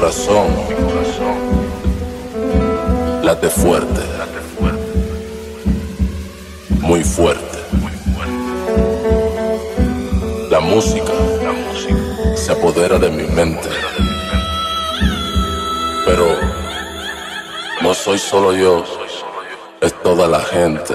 corazón late fuerte, muy fuerte. La música se apodera de mi mente, pero no soy solo yo, es toda la gente.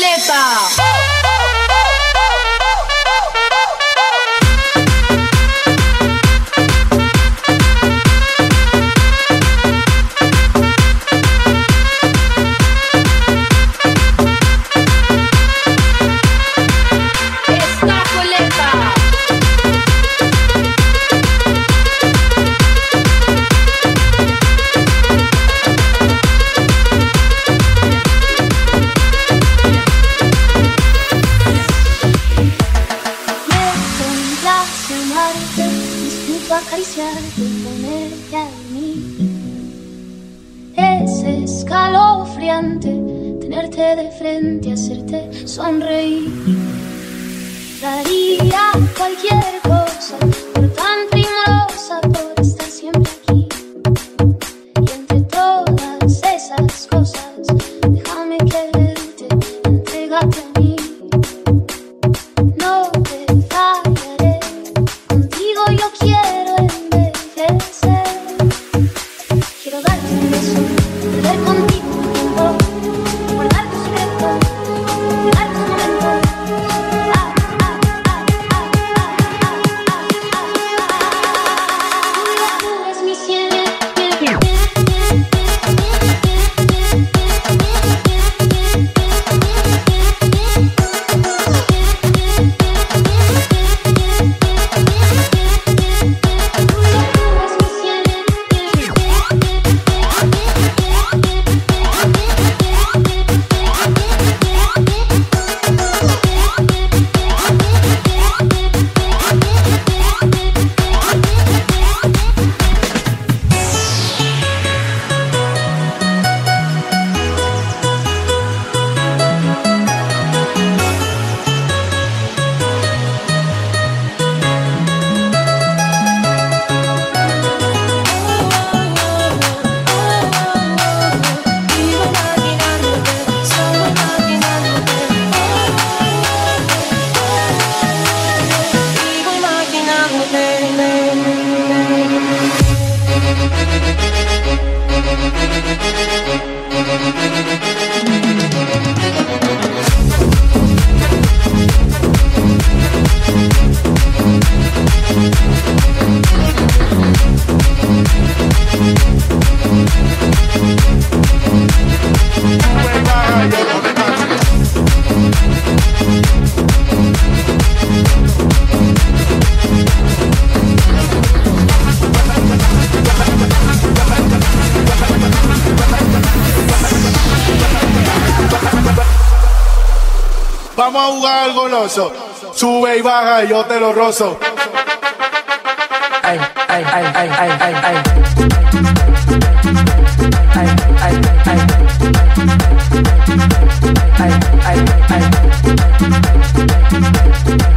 阿丽。Goloso. Sube y baja y yo te lo rozo. Ay, ay, ay, ay, ay, ay, ay. Ay, ay, ay. Ay, ay, ay.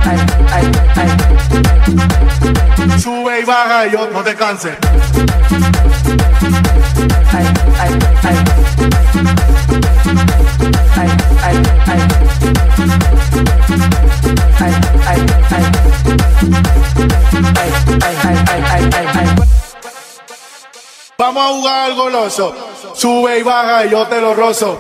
Ay, ay, ay. Sube y baja y yo no te canses. Ay, ay, ay. Ay, ay, ay. Ay, Vamos a jugar al goloso. Sube y baja y yo te lo rozo.